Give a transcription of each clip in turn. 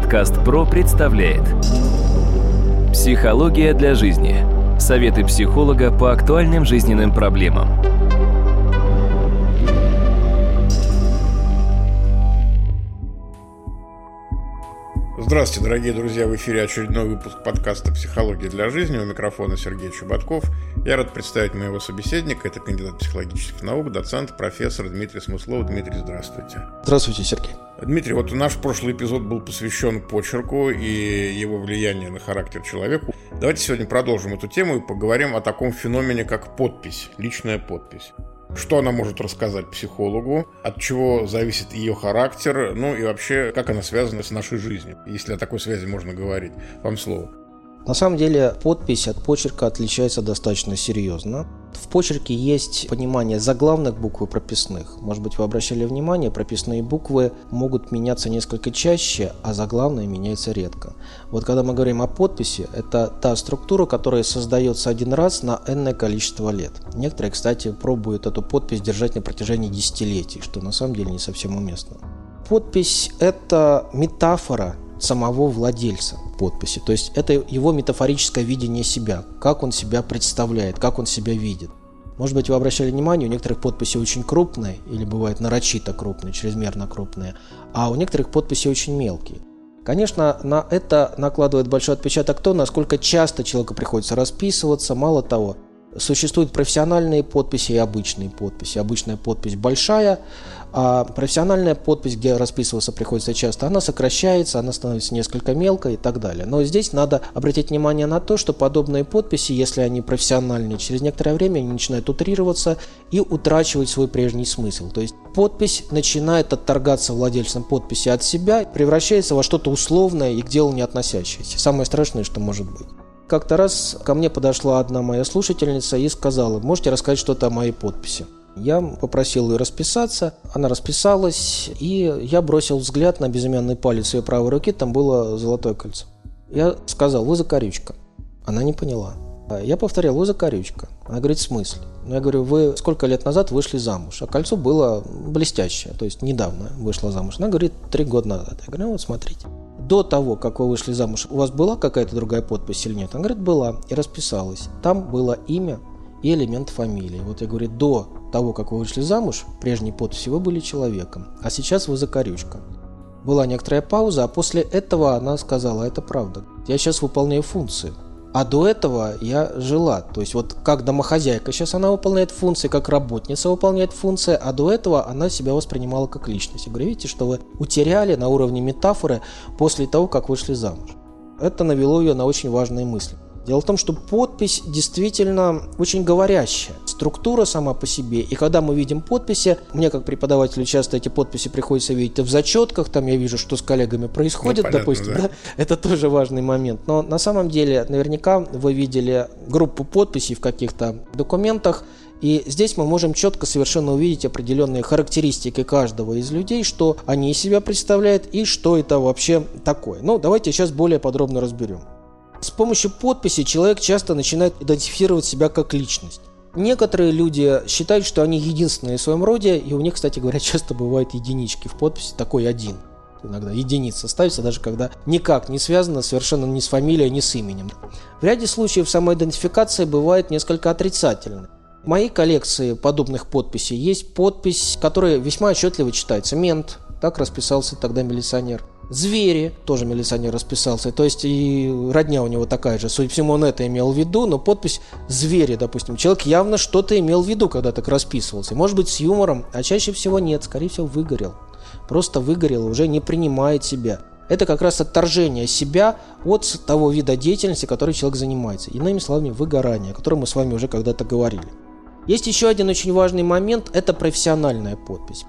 Подкаст ПРО представляет Психология для жизни. Советы психолога по актуальным жизненным проблемам. Здравствуйте, дорогие друзья! В эфире очередной выпуск подкаста «Психология для жизни». У микрофона Сергей Чубатков. Я рад представить моего собеседника. Это кандидат психологических наук, доцент, профессор Дмитрий Смыслов. Дмитрий, здравствуйте. Здравствуйте, Сергей. Дмитрий, вот наш прошлый эпизод был посвящен почерку и его влиянию на характер человека. Давайте сегодня продолжим эту тему и поговорим о таком феномене, как подпись, личная подпись. Что она может рассказать психологу, от чего зависит ее характер, ну и вообще, как она связана с нашей жизнью, если о такой связи можно говорить. Вам слово. На самом деле подпись от почерка отличается достаточно серьезно. В почерке есть понимание заглавных букв и прописных. Может быть, вы обращали внимание, прописные буквы могут меняться несколько чаще, а заглавные меняются редко. Вот когда мы говорим о подписи, это та структура, которая создается один раз на энное количество лет. Некоторые, кстати, пробуют эту подпись держать на протяжении десятилетий, что на самом деле не совсем уместно. Подпись – это метафора самого владельца подписи. То есть это его метафорическое видение себя, как он себя представляет, как он себя видит. Может быть, вы обращали внимание, у некоторых подписи очень крупные, или бывает нарочито крупные, чрезмерно крупные, а у некоторых подписи очень мелкие. Конечно, на это накладывает большой отпечаток то, насколько часто человеку приходится расписываться. Мало того, существуют профессиональные подписи и обычные подписи. Обычная подпись большая, а профессиональная подпись, где расписываться приходится часто, она сокращается, она становится несколько мелкой и так далее. Но здесь надо обратить внимание на то, что подобные подписи, если они профессиональные, через некоторое время они начинают утрироваться и утрачивать свой прежний смысл. То есть подпись начинает отторгаться владельцем подписи от себя, превращается во что-то условное и к делу не относящееся. Самое страшное, что может быть. Как-то раз ко мне подошла одна моя слушательница и сказала, можете рассказать что-то о моей подписи. Я попросил ее расписаться, она расписалась, и я бросил взгляд на безымянный палец ее правой руки, там было золотое кольцо. Я сказал, вы закорючка. Она не поняла. Я повторял, вы закорючка. Она говорит, в смысле? Ну, я говорю, вы сколько лет назад вышли замуж? А кольцо было блестящее, то есть недавно вышла замуж. Она говорит, три года назад. Я говорю, ну вот смотрите. До того, как вы вышли замуж, у вас была какая-то другая подпись или нет? Она говорит, была. И расписалась. Там было имя и элемент фамилии. Вот я говорю, до того, как вы вышли замуж, прежней подписи вы были человеком, а сейчас вы закорючка. Была некоторая пауза, а после этого она сказала, это правда. Я сейчас выполняю функции. А до этого я жила. То есть вот как домохозяйка сейчас она выполняет функции, как работница выполняет функции, а до этого она себя воспринимала как личность. Я говорю, видите, что вы утеряли на уровне метафоры после того, как вышли замуж. Это навело ее на очень важные мысли. Дело в том, что подпись действительно очень говорящая. Структура сама по себе. И когда мы видим подписи, мне как преподавателю часто эти подписи приходится видеть в зачетках, там я вижу, что с коллегами происходит, ну, понятно, допустим. Да. Да? Это тоже важный момент. Но на самом деле, наверняка вы видели группу подписей в каких-то документах, и здесь мы можем четко совершенно увидеть определенные характеристики каждого из людей, что они из себя представляют и что это вообще такое. Ну, давайте сейчас более подробно разберем. С помощью подписи человек часто начинает идентифицировать себя как личность. Некоторые люди считают, что они единственные в своем роде, и у них, кстати говоря, часто бывают единички в подписи, такой один. Иногда единица ставится, даже когда никак не связано совершенно ни с фамилией, ни с именем. В ряде случаев самоидентификация бывает несколько отрицательной. В моей коллекции подобных подписей есть подпись, которая весьма отчетливо читается. Мент, так расписался тогда милиционер. Звери, тоже милиционер расписался, то есть и родня у него такая же. Судя по всему, он это имел в виду, но подпись «Звери», допустим. Человек явно что-то имел в виду, когда так расписывался. Может быть, с юмором, а чаще всего нет, скорее всего, выгорел. Просто выгорел, уже не принимает себя. Это как раз отторжение себя от того вида деятельности, который человек занимается. Иными словами, выгорание, о котором мы с вами уже когда-то говорили. Есть еще один очень важный момент – это профессиональная подпись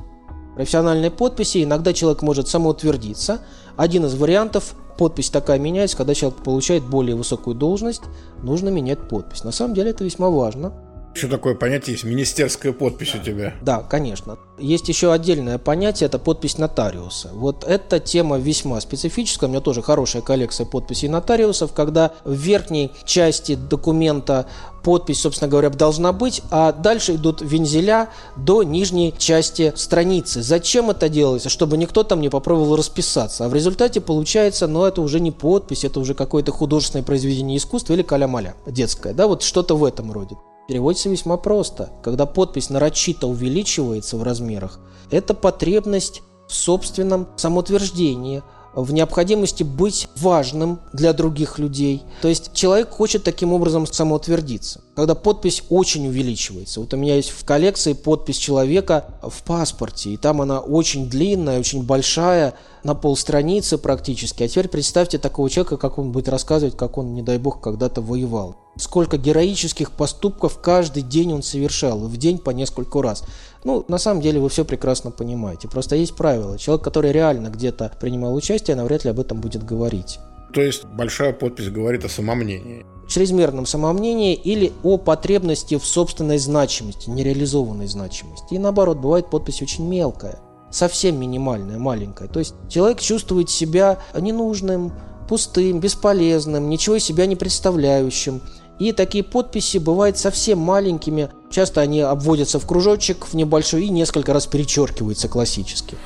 профессиональной подписи иногда человек может самоутвердиться. Один из вариантов – подпись такая меняется, когда человек получает более высокую должность, нужно менять подпись. На самом деле это весьма важно. Еще такое понятие есть, министерская подпись у тебя. Да, конечно. Есть еще отдельное понятие, это подпись нотариуса. Вот эта тема весьма специфическая, у меня тоже хорошая коллекция подписей нотариусов, когда в верхней части документа подпись, собственно говоря, должна быть, а дальше идут вензеля до нижней части страницы. Зачем это делается? Чтобы никто там не попробовал расписаться. А в результате получается, ну, это уже не подпись, это уже какое-то художественное произведение искусства или каля-маля детское, да, вот что-то в этом роде. Переводится весьма просто. Когда подпись нарочито увеличивается в размерах, это потребность в собственном самоутверждении, в необходимости быть важным для других людей. То есть человек хочет таким образом самоутвердиться. Когда подпись очень увеличивается. Вот у меня есть в коллекции подпись человека в паспорте, и там она очень длинная, очень большая, на полстраницы практически. А теперь представьте такого человека, как он будет рассказывать, как он, не дай бог, когда-то воевал. Сколько героических поступков каждый день он совершал, в день по нескольку раз. Ну, на самом деле вы все прекрасно понимаете. Просто есть правило. Человек, который реально где-то принимал участие, навряд ли об этом будет говорить. То есть большая подпись говорит о самомнении. Чрезмерном самомнении или о потребности в собственной значимости, нереализованной значимости. И наоборот, бывает подпись очень мелкая, совсем минимальная, маленькая. То есть человек чувствует себя ненужным, пустым, бесполезным, ничего из себя не представляющим. И такие подписи бывают совсем маленькими. Часто они обводятся в кружочек, в небольшой и несколько раз перечеркиваются классически.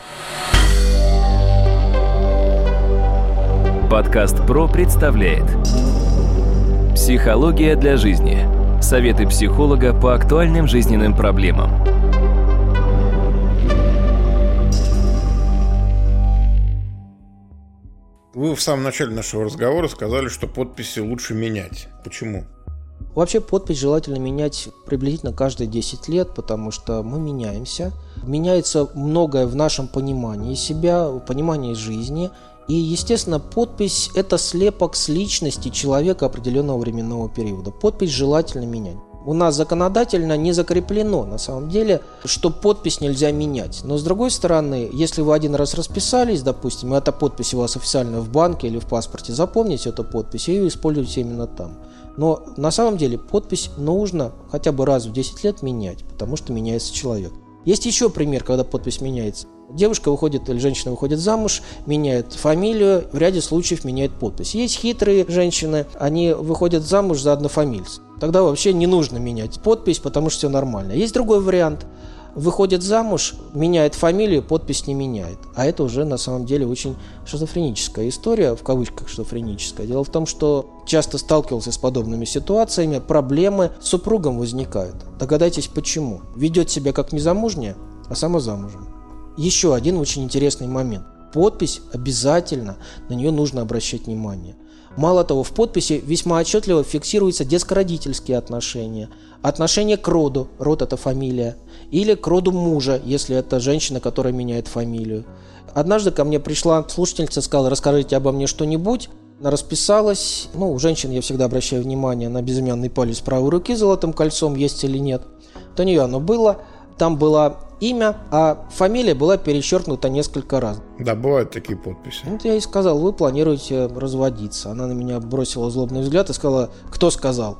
Подкаст ПРО представляет Психология для жизни. Советы психолога по актуальным жизненным проблемам. Вы в самом начале нашего разговора сказали, что подписи лучше менять. Почему? Вообще подпись желательно менять приблизительно каждые 10 лет, потому что мы меняемся. Меняется многое в нашем понимании себя, понимании жизни. И, естественно, подпись – это слепок с личности человека определенного временного периода. Подпись желательно менять. У нас законодательно не закреплено, на самом деле, что подпись нельзя менять. Но, с другой стороны, если вы один раз расписались, допустим, эта подпись у вас официально в банке или в паспорте, запомните эту подпись и используйте именно там. Но на самом деле подпись нужно хотя бы раз в 10 лет менять, потому что меняется человек. Есть еще пример, когда подпись меняется. Девушка выходит или женщина выходит замуж, меняет фамилию, в ряде случаев меняет подпись. Есть хитрые женщины, они выходят замуж за однофамильца. Тогда вообще не нужно менять подпись, потому что все нормально. Есть другой вариант – выходит замуж, меняет фамилию, подпись не меняет. А это уже на самом деле очень шизофреническая история, в кавычках шизофреническая. Дело в том, что часто сталкивался с подобными ситуациями, проблемы с супругом возникают. Догадайтесь почему. Ведет себя как незамужняя, а сама замужем. Еще один очень интересный момент. Подпись обязательно, на нее нужно обращать внимание. Мало того, в подписи весьма отчетливо фиксируются детско-родительские отношения, отношение к роду, род это фамилия, или к роду мужа, если это женщина, которая меняет фамилию. Однажды ко мне пришла слушательница, сказала, расскажите обо мне что-нибудь. Она расписалась. Ну, у женщин я всегда обращаю внимание на безымянный палец правой руки с золотым кольцом, есть или нет. То нее оно было. Там было имя, а фамилия была перечеркнута несколько раз. Да, бывают такие подписи. Вот я ей сказал, вы планируете разводиться. Она на меня бросила злобный взгляд и сказала, кто сказал?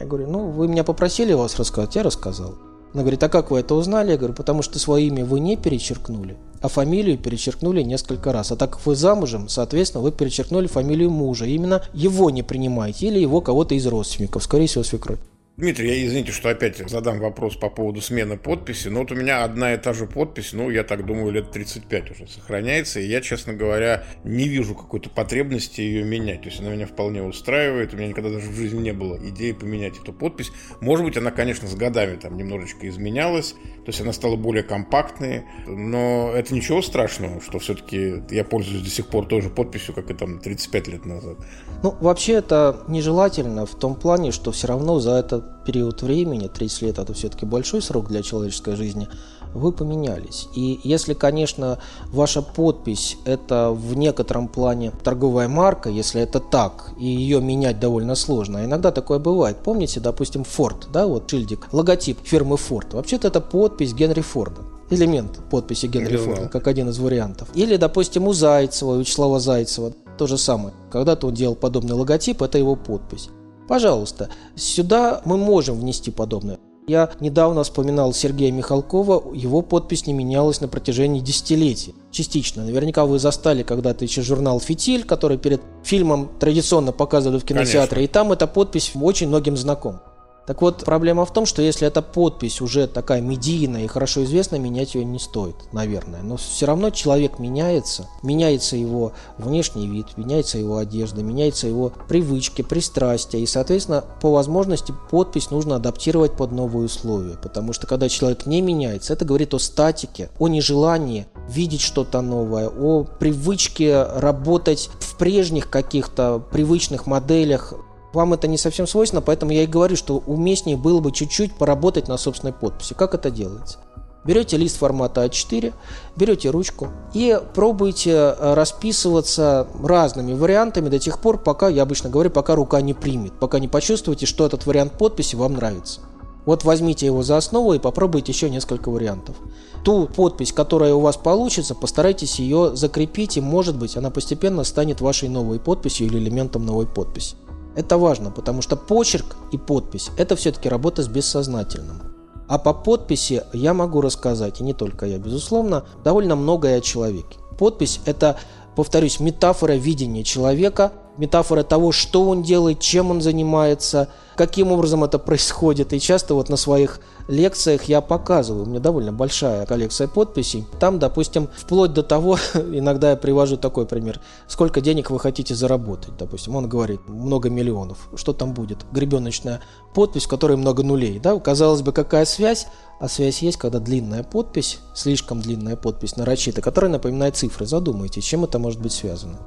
Я говорю, ну, вы меня попросили вас рассказать, я рассказал. Она говорит, а как вы это узнали? Я говорю, потому что свое имя вы не перечеркнули, а фамилию перечеркнули несколько раз. А так как вы замужем, соответственно, вы перечеркнули фамилию мужа. Именно его не принимаете или его кого-то из родственников, скорее всего, свекровь. Дмитрий, я извините, что опять задам вопрос по поводу смены подписи, но вот у меня одна и та же подпись, ну, я так думаю, лет 35 уже сохраняется, и я, честно говоря, не вижу какой-то потребности ее менять. То есть она меня вполне устраивает, у меня никогда даже в жизни не было идеи поменять эту подпись. Может быть, она, конечно, с годами там немножечко изменялась, то есть она стала более компактной, но это ничего страшного, что все-таки я пользуюсь до сих пор тоже подписью, как и там 35 лет назад. Ну, вообще это нежелательно в том плане, что все равно за этот период времени, 30 лет это все-таки большой срок для человеческой жизни, вы поменялись. И если, конечно, ваша подпись это в некотором плане торговая марка, если это так, и ее менять довольно сложно, а иногда такое бывает. Помните, допустим, Ford, да, вот шильдик, логотип фирмы Ford. Вообще-то это подпись Генри Форда элемент подписи Генри Форда, как один из вариантов. Или, допустим, у Зайцева, у Вячеслава Зайцева то же самое. Когда-то он делал подобный логотип, это его подпись. Пожалуйста, сюда мы можем внести подобное. Я недавно вспоминал Сергея Михалкова, его подпись не менялась на протяжении десятилетий. Частично. Наверняка вы застали когда-то еще журнал «Фитиль», который перед фильмом традиционно показывали в кинотеатре, Конечно. и там эта подпись очень многим знакома. Так вот, проблема в том, что если эта подпись уже такая медийная и хорошо известна, менять ее не стоит, наверное. Но все равно человек меняется, меняется его внешний вид, меняется его одежда, меняется его привычки, пристрастия. И, соответственно, по возможности подпись нужно адаптировать под новые условия. Потому что когда человек не меняется, это говорит о статике, о нежелании видеть что-то новое, о привычке работать в прежних каких-то привычных моделях вам это не совсем свойственно, поэтому я и говорю, что уместнее было бы чуть-чуть поработать на собственной подписи. Как это делается? Берете лист формата А4, берете ручку и пробуйте э, расписываться разными вариантами до тех пор, пока, я обычно говорю, пока рука не примет, пока не почувствуете, что этот вариант подписи вам нравится. Вот возьмите его за основу и попробуйте еще несколько вариантов. Ту подпись, которая у вас получится, постарайтесь ее закрепить, и может быть она постепенно станет вашей новой подписью или элементом новой подписи. Это важно, потому что почерк и подпись – это все-таки работа с бессознательным. А по подписи я могу рассказать, и не только я, безусловно, довольно многое о человеке. Подпись – это, повторюсь, метафора видения человека, метафора того, что он делает, чем он занимается, каким образом это происходит. И часто вот на своих лекциях я показываю, у меня довольно большая коллекция подписей. Там, допустим, вплоть до того, иногда я привожу такой пример, сколько денег вы хотите заработать, допустим. Он говорит, много миллионов. Что там будет? Гребеночная подпись, в которой много нулей. Да? Казалось бы, какая связь? А связь есть, когда длинная подпись, слишком длинная подпись нарочита, которая напоминает цифры. Задумайтесь, чем это может быть связано.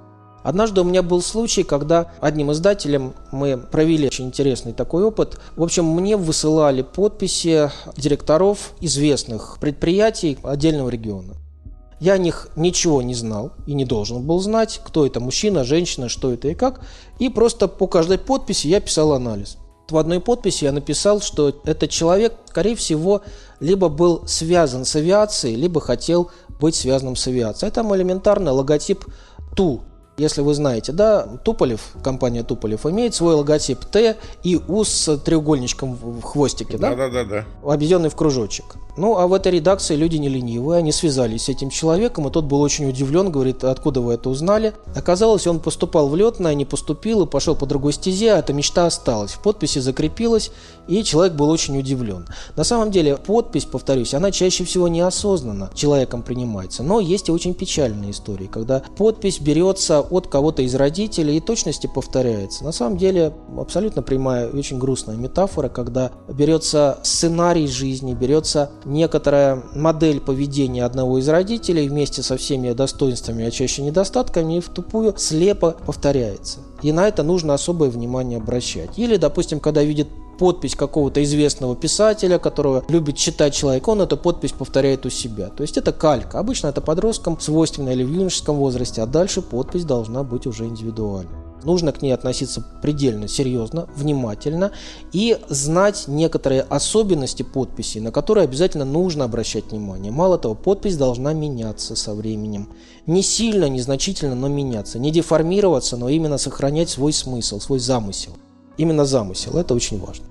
Однажды у меня был случай, когда одним издателем мы провели очень интересный такой опыт. В общем, мне высылали подписи директоров известных предприятий отдельного региона. Я о них ничего не знал и не должен был знать, кто это мужчина, женщина, что это и как. И просто по каждой подписи я писал анализ. В одной подписи я написал, что этот человек, скорее всего, либо был связан с авиацией, либо хотел быть связанным с авиацией. Это элементарно логотип ТУ если вы знаете, да, Туполев, компания Туполев имеет свой логотип Т и У с треугольничком в хвостике, да? Да, да, да, да. Объединенный в кружочек. Ну, а в этой редакции люди не ленивые, они связались с этим человеком, и тот был очень удивлен, говорит, откуда вы это узнали. Оказалось, он поступал в летное, не поступил и пошел по другой стезе, а эта мечта осталась. В подписи закрепилась, и человек был очень удивлен. На самом деле, подпись, повторюсь, она чаще всего неосознанно человеком принимается, но есть и очень печальные истории, когда подпись берется от кого-то из родителей и точности повторяется. На самом деле, абсолютно прямая очень грустная метафора, когда берется сценарий жизни, берется некоторая модель поведения одного из родителей вместе со всеми достоинствами, а чаще недостатками, и в тупую слепо повторяется. И на это нужно особое внимание обращать. Или, допустим, когда видит подпись какого-то известного писателя, которого любит читать человек, он эту подпись повторяет у себя. То есть это калька. Обычно это подросткам свойственно или в юношеском возрасте, а дальше подпись должна быть уже индивидуальной. Нужно к ней относиться предельно серьезно, внимательно и знать некоторые особенности подписи, на которые обязательно нужно обращать внимание. Мало того, подпись должна меняться со временем. Не сильно, незначительно, но меняться. Не деформироваться, но именно сохранять свой смысл, свой замысел. Именно замысел, это очень важно.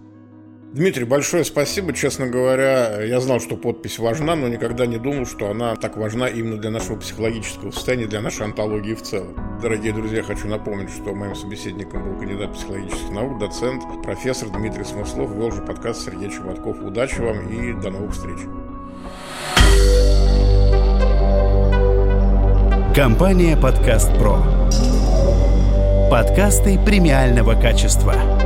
Дмитрий, большое спасибо. Честно говоря, я знал, что подпись важна, но никогда не думал, что она так важна именно для нашего психологического состояния, для нашей антологии в целом. Дорогие друзья, хочу напомнить, что моим собеседником был кандидат психологических наук, доцент, профессор Дмитрий Смыслов. Вел же подкаст Сергей Чеботков. Удачи вам и до новых встреч. Компания «Подкаст Про». Подкасты премиального качества.